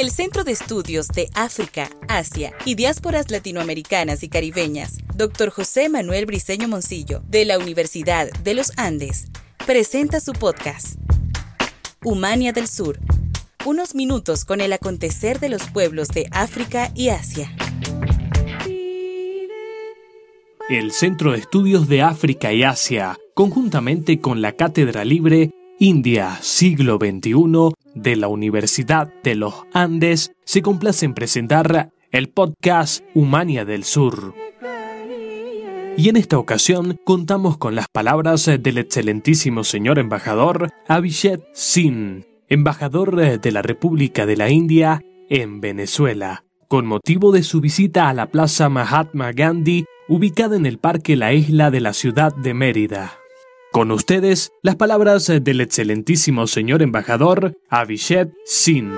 El Centro de Estudios de África, Asia y Diásporas Latinoamericanas y Caribeñas, Dr. José Manuel Briceño Moncillo, de la Universidad de los Andes, presenta su podcast, Humania del Sur. Unos minutos con el acontecer de los pueblos de África y Asia. El Centro de Estudios de África y Asia, conjuntamente con la Cátedra Libre India, siglo XXI, de la Universidad de los Andes, se complace en presentar el podcast Humania del Sur. Y en esta ocasión contamos con las palabras del excelentísimo señor embajador Abhishek Singh, embajador de la República de la India en Venezuela, con motivo de su visita a la Plaza Mahatma Gandhi ubicada en el Parque La Isla de la ciudad de Mérida. Con ustedes, las palabras del excelentísimo señor embajador Abhishek Singh.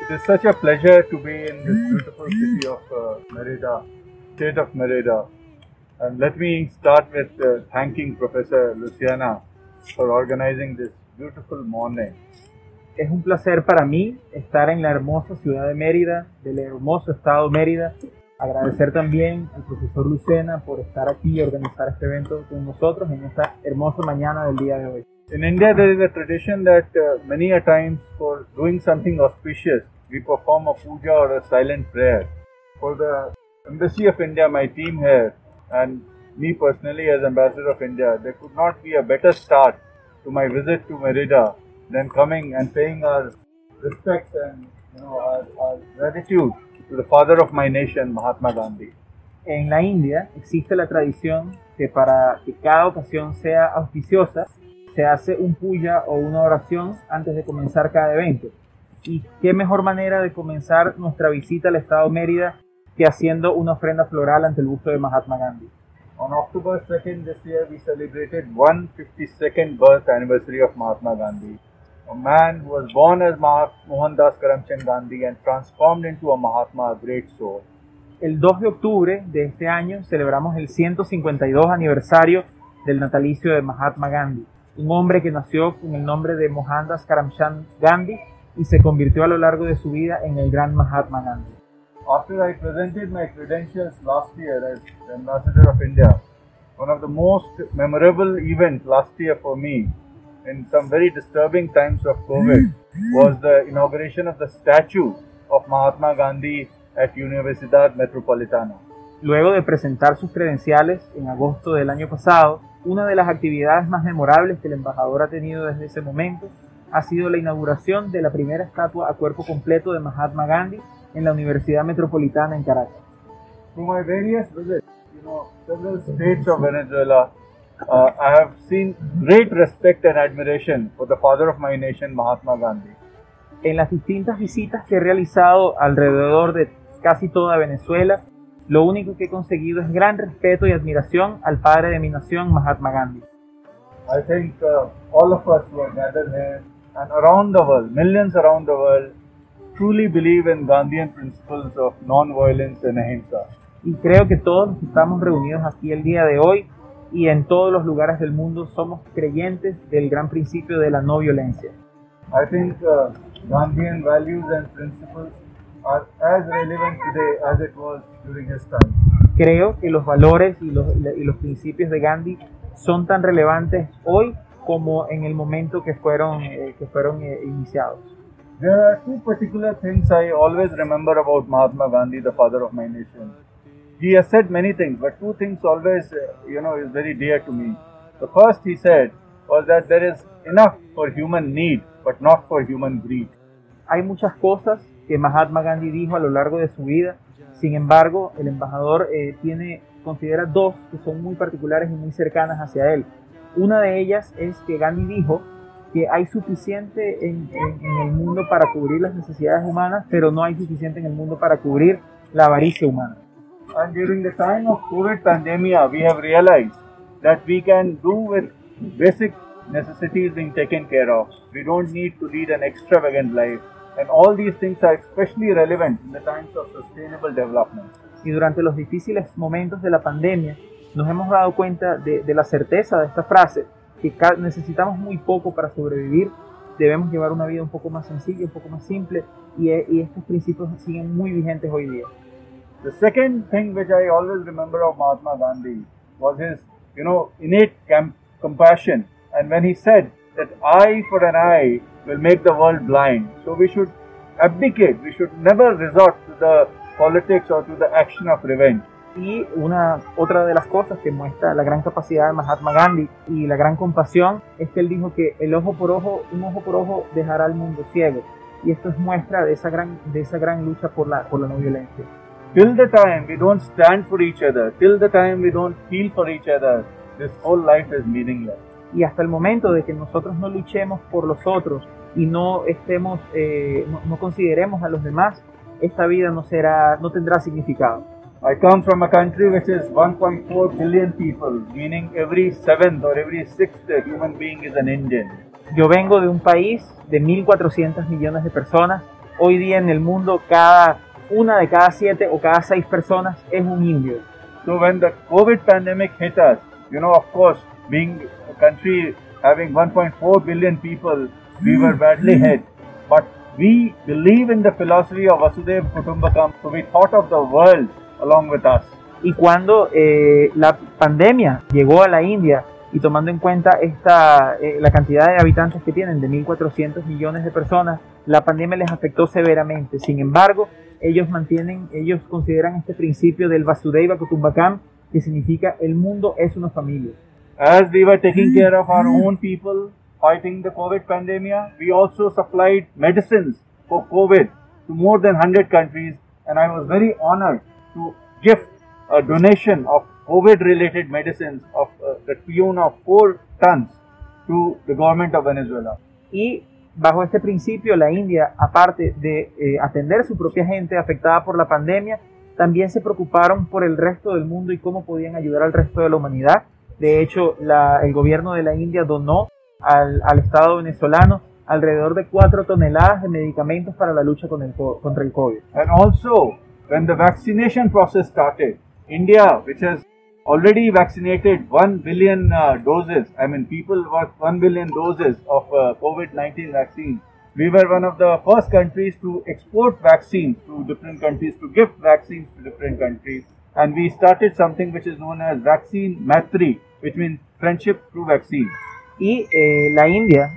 It is such a pleasure to be in this beautiful city of uh, Merida, state of Merida. And let me start with uh, thanking Professor Luciana for organizing this beautiful morning. Es un placer para mí estar en la hermosa ciudad de Mérida, del hermoso estado Mérida. Agradecer también al profesor Lucena por estar aquí y organizar este evento con nosotros en esta hermosa mañana del día de hoy. In India, there is a tradition that uh, many a times for doing something auspicious, we perform a puja or a silent prayer. For the Embassy of India, my team here, and me personally as Ambassador of India, there could not be a better start to my visit to Merida than coming and paying our respects and you know, our, our gratitude to the father of my nation, Mahatma Gandhi. En la India existe la tradición que para que cada ocasión sea auspiciosa, se hace un puya o una oración antes de comenzar cada evento. Y qué mejor manera de comenzar nuestra visita al estado Mérida que haciendo una ofrenda floral ante el busto de Mahatma Gandhi. On October 2nd this year, we celebrated 152nd birth anniversary of Mahatma Gandhi, a man who was born as Mahat- Mohandas Karamchand Gandhi and transformed into a Mahatma, a great soul. El 2 de octubre de este año celebramos el 152 aniversario del natalicio de Mahatma Gandhi, un hombre que nació con el nombre de Mohandas Karamchand Gandhi y se convirtió a lo largo de su vida en el gran Mahatma Gandhi. After I presented my credentials last year as the Ambassador of India, one of the most memorable events last year for me, in some very disturbing times of COVID, was the inauguration of the statue of Mahatma Gandhi at Universidad Metropolitana. Luego de presentar sus credenciales en agosto del año pasado, una de las actividades más memorables que el embajador ha tenido desde ese momento ha sido la inauguración de la primera estatua a cuerpo completo de Mahatma Gandhi en la Universidad Metropolitana en Caracas. Through my various visits, you know, several states of Venezuela, uh, I have seen great respect and admiration for the father of my nation, Mahatma Gandhi. En las distintas visitas que he realizado alrededor de casi toda Venezuela, lo único que he conseguido es gran respeto y admiración al padre de mi nación, Mahatma Gandhi. I think uh, all of us who are gathered here and around the world, millions around the world, truly believe in Gandhian principles of non-violence and ahimsa. Y creo que todos los que estamos reunidos aquí el día de hoy y en todos los lugares del mundo somos creyentes del gran principio de la no violencia. I think uh, Gandhian values and principles are as relevant today as it was during his time. Creo que los valores y los, y los principios de Gandhi son tan relevantes hoy como en el momento que fueron, eh, que fueron eh, iniciados. There are two particular things I always remember about Mahatma Gandhi, the father of my nation. He has said many things, but two things always, uh, you know, is very dear to me. The first he said was that there is enough for human need, but not for human greed. Hay muchas cosas que Mahatma Gandhi dijo a lo largo de su vida, sin embargo, el embajador eh, tiene, considera dos que son muy particulares y muy cercanas hacia él. Una de ellas es que Gandhi dijo que hay suficiente en, en, en, el mundo para cubrir las necesidades humanas, pero no hay suficiente en el mundo para cubrir la avaricia humana. And during the time of COVID pandemic, we have realized that we can do with basic necessities being taken care of. We don't need to lead an extravagant life. And all these things are especially relevant in the times of sustainable development. y durante los difíciles momentos de la pandemia nos hemos dado cuenta de, la certeza de esta frase, que necesitamos muy poco para sobrevivir, debemos llevar una vida un poco más sencilla, un poco más simple, y, y estos principios siguen muy vigentes hoy día. The second thing which I always remember of Mahatma Gandhi was his, you know, innate compassion. And when he said that eye for an eye will make the world blind, so we should abdicate, we should never resort to the politics or to the action of revenge. Y una otra de las cosas que muestra la gran capacidad de Mahatma Gandhi y la gran compasión es que él dijo que el ojo por ojo, un ojo por ojo dejará al mundo ciego. Y esto es muestra de esa gran, de esa gran lucha por la, por la no violencia. Till the time we don't stand for each other, till the time we don't feel for each other, this whole life is meaningless. Y hasta el momento de que nosotros no luchemos por los otros y no estemos, eh, no, no consideremos a los demás, esta vida no será, no tendrá significado. I come from a country which is 1.4 billion people, meaning every seventh or every sixth human being is an Indian. Yo vengo de un país de 1.400 millones de personas. Hoy día en el mundo cada una de cada siete o cada seis personas es un indio. So when the COVID pandemic hit us, you know, of course, being a country having 1.4 billion people, we were badly hit. But we believe in the philosophy of Vasudeva Kutumbakam, so we thought of the world along with us. Y cuando eh, la pandemia llegó a la India y tomando en cuenta esta, eh, la cantidad de habitantes que tienen, de 1.400 millones de personas, la pandemia les afectó severamente. Sin embargo, ellos mantienen, ellos consideran este principio del Vasudeva Kutumbakam, que significa el mundo es una familia. As we were taking care of our own people fighting the COVID pandemic, we also supplied medicines for COVID to more than 100 countries, and I was very honored to gift a donation of COVID related medicines of uh, the tune of 4 tons to the government of Venezuela. Y bajo este principio, la India, aparte de eh, atender a su propia gente afectada por la pandemia, también se preocuparon por el resto del mundo y cómo podían ayudar al resto de la humanidad. De hecho, el gobierno de la India donó al, al Estado venezolano alrededor de 4 toneladas de medicamentos para la lucha con el, contra el COVID. And also, when the vaccination process started, India, which has already vaccinated 1 billion uh, doses, I mean, people got 1 billion doses of uh, COVID 19 vaccine. We were one of the first countries to export vaccines to different countries, to gift vaccines to different countries. And we started something which is known as Vaccine Matri, which means friendship through vaccine. Y eh, la India,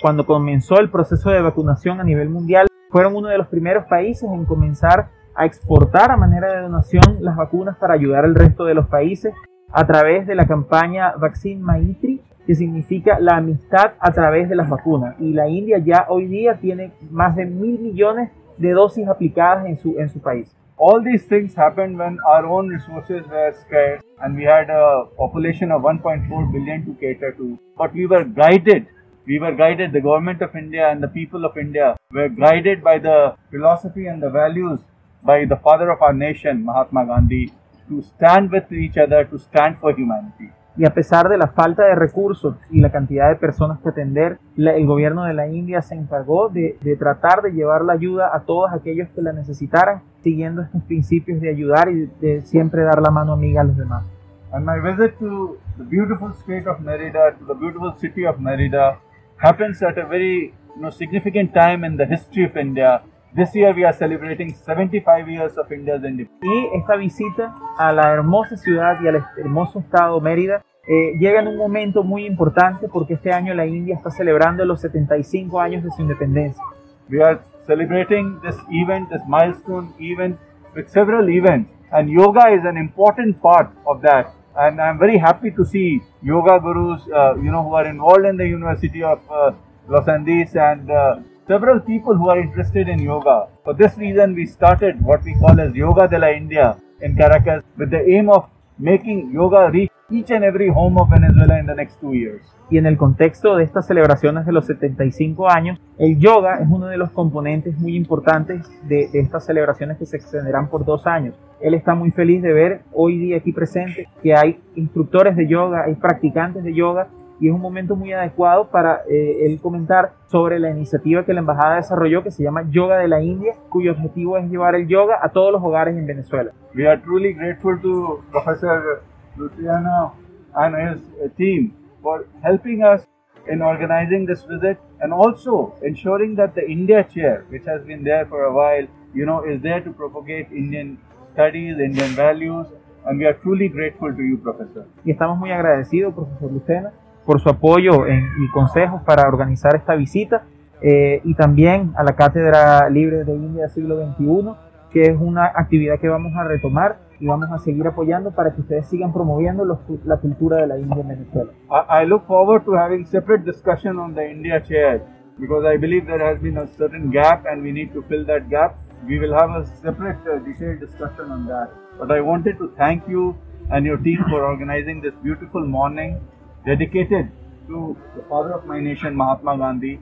cuando comenzó el proceso de vacunación a nivel mundial, fueron uno de los primeros países en comenzar a exportar a manera de donación las vacunas para ayudar al resto de los países a través de la campaña Vaccine Maitri, que significa la amistad a través de las vacunas. Y la India ya hoy día tiene más de mil millones de dosis aplicadas en su, en su país. All these things happened when our own resources were scarce and we had a population of 1.4 billion to cater to. But we were guided we were guided, the government of India and the people of India were guided by the philosophy and the values by the father of our nation, Mahatma Gandhi, to stand with each other, to stand for humanity. Y a pesar de la falta de recursos y la cantidad de personas que atender, el gobierno de la India se encargó de, de, tratar de llevar la ayuda a todos aquellos que la necesitaran, siguiendo estos principios de ayudar y de siempre dar la mano amiga a los demás. And my visit to the beautiful state of Merida, to the beautiful city of Merida, happens at a very you know, significant time in the history of India This year we are celebrating 75 years of India's independence. Y esta visita a la hermosa ciudad y al hermoso estado Mérida eh, llega en un momento muy importante porque este año la India está celebrando los 75 años de su independencia. We are celebrating this event, this milestone event with several events and yoga is an important part of that and I'm very happy to see yoga gurus uh, you know who are involved in the University of uh, Los Andes and uh, several people who are interested in yoga. For this reason, we started what we call as Yoga de la India in Caracas with the aim of making yoga reach each and every home of Venezuela in the next two years. Y en el contexto de estas celebraciones de los 75 años, el yoga es uno de los componentes muy importantes de, de estas celebraciones que se extenderán por dos años. Él está muy feliz de ver hoy día aquí presente que hay instructores de yoga, hay practicantes de yoga y es un momento muy adecuado para eh, él comentar sobre la iniciativa que la embajada desarrolló que se llama Yoga de la India, cuyo objetivo es llevar el yoga a todos los hogares en Venezuela. We are truly grateful to Professor Luciano and his uh, team for helping us in organizing this visit and also ensuring that the India chair, which has been there for a while, you know, is there to propagate Indian studies, Indian values, and we are truly grateful to you, Professor. Y estamos muy agradecidos, profesor Lucena, por su apoyo en, y consejos para organizar esta visita eh, y también a la Cátedra Libre de India siglo XXI, que es una actividad que vamos a retomar y vamos a seguir apoyando para que ustedes sigan promoviendo los, la cultura de la India en Venezuela. I, I look forward to having separate discussion on the India chair because I believe there has been a certain gap and we need to fill that gap. We will have a separate uh, detailed discussion on that. But I wanted to thank you and your team for organizing this beautiful morning dedicated to the father of my nation, Mahatma Gandhi.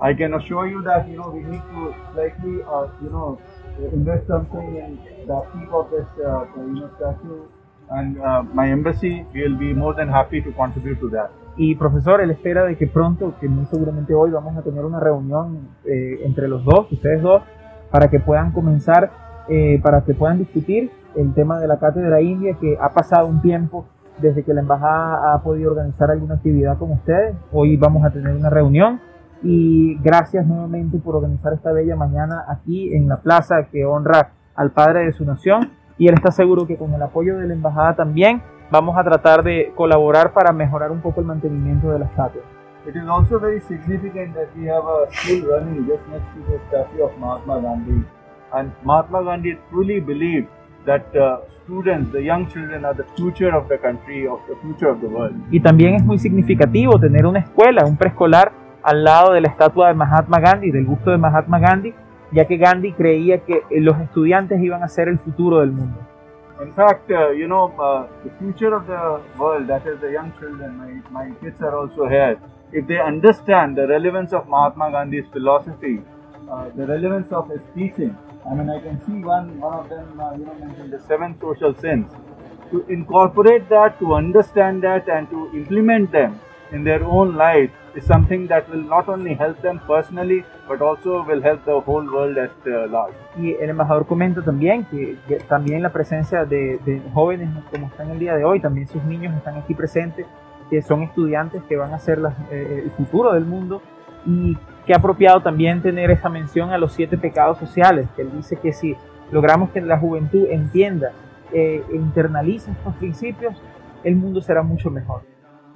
I can assure you that you know we need to slightly uh, you know invest something in the upkeep of this uh, you know statue, and uh, my embassy will be more than happy to contribute to that. Y profesor, él espera de que pronto, que muy seguramente hoy vamos a tener una reunión eh, entre los dos, ustedes dos, para que puedan comenzar, eh, para que puedan discutir el tema de la cátedra india, que ha pasado un tiempo desde que la embajada ha podido organizar alguna actividad con ustedes. Hoy vamos a tener una reunión y gracias nuevamente por organizar esta bella mañana aquí en la plaza que honra al padre de su nación y él está seguro que con el apoyo de la embajada también vamos a tratar de colaborar para mejorar un poco el mantenimiento de la estatua. It is also very significant that we have a school running just next to the statue of Mahatma Gandhi. And Mahatma Gandhi truly believed that uh, students, the young children, are the future of the country, of the future of the world. Y también es muy significativo tener una escuela, un preescolar al lado de la estatua de Mahatma Gandhi, del gusto de Mahatma Gandhi, ya que Gandhi creía que los estudiantes iban a ser el futuro del mundo. In fact, uh, you know, uh, the future of the world, that is the young children, my, my kids are also here. If they understand the relevance of Mahatma Gandhi's philosophy, uh, the relevance of his teaching, I mean, I can see one, one of them, uh, you know, mentioned the seven social sins. To incorporate that, to understand that, and to implement them in their own life is something that will not only help them personally, but also will help the whole world at uh, large. Y el embajador comenta también que, que también la presencia de, de, jóvenes como están el día de hoy, también sus niños están aquí presentes, que son estudiantes que van a ser la, eh, el futuro del mundo y que apropiado también tener esa mención a los siete pecados sociales, que él dice que si logramos que la juventud entienda eh, e internalice estos principios, el mundo será mucho mejor.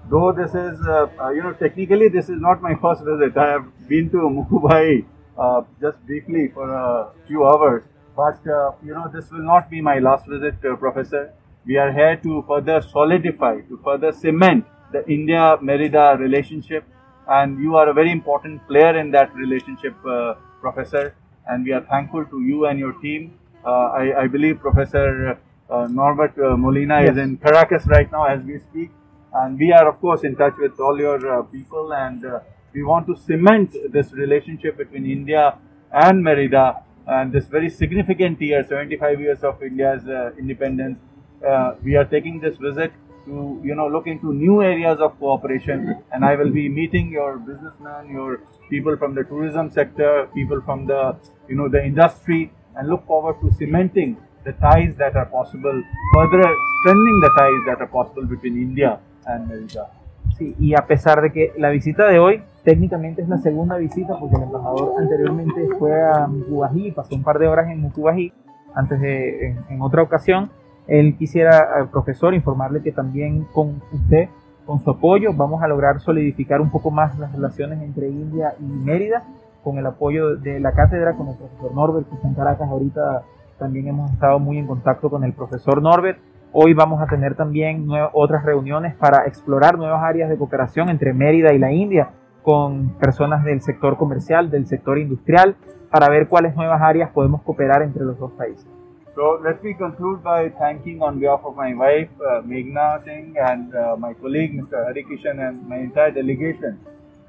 Though this is, uh, uh, you know, technically this is not my first visit. I have been to Mumbai uh, just briefly for a few hours. But, uh, you know, this will not be my last visit, uh, Professor. We are here to further solidify, to further cement the India-Merida relationship. And you are a very important player in that relationship, uh, Professor. And we are thankful to you and your team. I, I, believe Professor Norbert Molina yes. is in Caracas right now as we speak and we are of course in touch with all your uh, people and uh, we want to cement this relationship between India and Merida and this very significant year 75 years of India's uh, independence uh, we are taking this visit to you know look into new areas of cooperation and I will be meeting your businessmen your people from the tourism sector people from the you know the industry and look forward to cementing the ties that are possible further strengthening the ties that are possible between India and America. Sí, y a pesar de que la visita de hoy técnicamente es la segunda visita, porque el embajador anteriormente fue a Mucubají, pasó un par de horas en Mucubají, antes de, en, otra ocasión, él quisiera, al profesor, informarle que también con usted, con su apoyo, vamos a lograr solidificar un poco más las relaciones entre India y Mérida, con el apoyo de la cátedra, con el profesor Norbert, que está en Caracas ahorita, también hemos estado muy en contacto con el profesor Norbert, Hoy vamos a tener también otras reuniones para explorar nuevas áreas de cooperación entre Mérida y la India con personas del sector comercial, del sector industrial, para ver cuáles nuevas áreas podemos cooperar entre los dos países. So let me conclude by thanking on behalf of my wife, uh, Meghna Singh, and uh, my colleague, Mr. Harikishan, and my entire delegation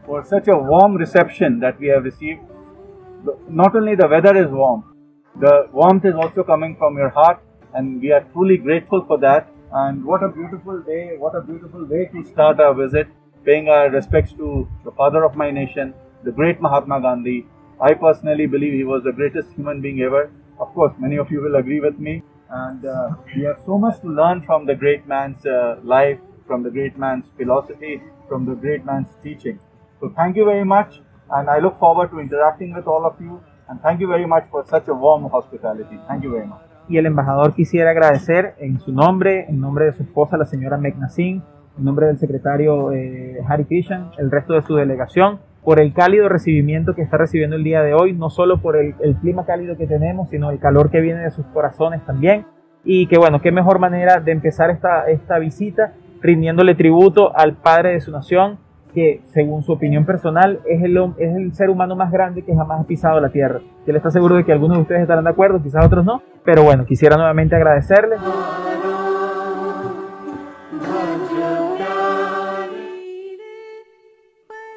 for such a warm reception that we have received. Not only the weather is warm, the warmth is also coming from your heart and we are truly grateful for that. And what a beautiful day, what a beautiful way to start our visit. paying our respects to the father of my nation, the great Mahatma Gandhi. I personally believe he was the greatest human being ever. Of course, many of you will agree with me. And uh, we have so much to learn from the great man's uh, life, from the great man's philosophy, from the great man's teaching. So thank you very much, and I look forward to interacting with all of you. And thank you very much for such a warm hospitality. Thank you very much. Y el embajador quisiera agradecer en su nombre, en nombre de su esposa, la señora Meghna Singh, en nombre del secretario eh, Harry Kishan, el resto de su delegación, por el cálido recibimiento que está recibiendo el día de hoy, no solo por el, el, clima cálido que tenemos, sino el calor que viene de sus corazones también. Y que bueno, qué mejor manera de empezar esta, esta visita rindiéndole tributo al padre de su nación, que según su opinión personal es el, es el ser humano más grande que jamás ha pisado la tierra. Y él está seguro de que algunos de ustedes estarán de acuerdo, quizás otros no, pero bueno, quisiera nuevamente agradecerle.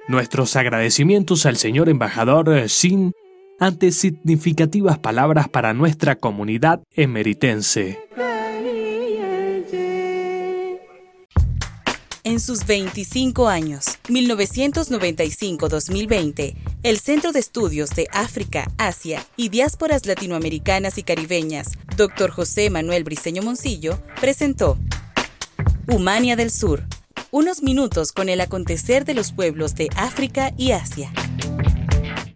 Nuestros agradecimientos al señor embajador Sin ante significativas palabras para nuestra comunidad emeritense. En sus 25 años, 1995-2020, el Centro de Estudios de África, Asia y Diásporas Latinoamericanas y Caribeñas, Dr. José Manuel Briceño Moncillo, presentó Humania del Sur, unos minutos con el acontecer de los pueblos de África y Asia.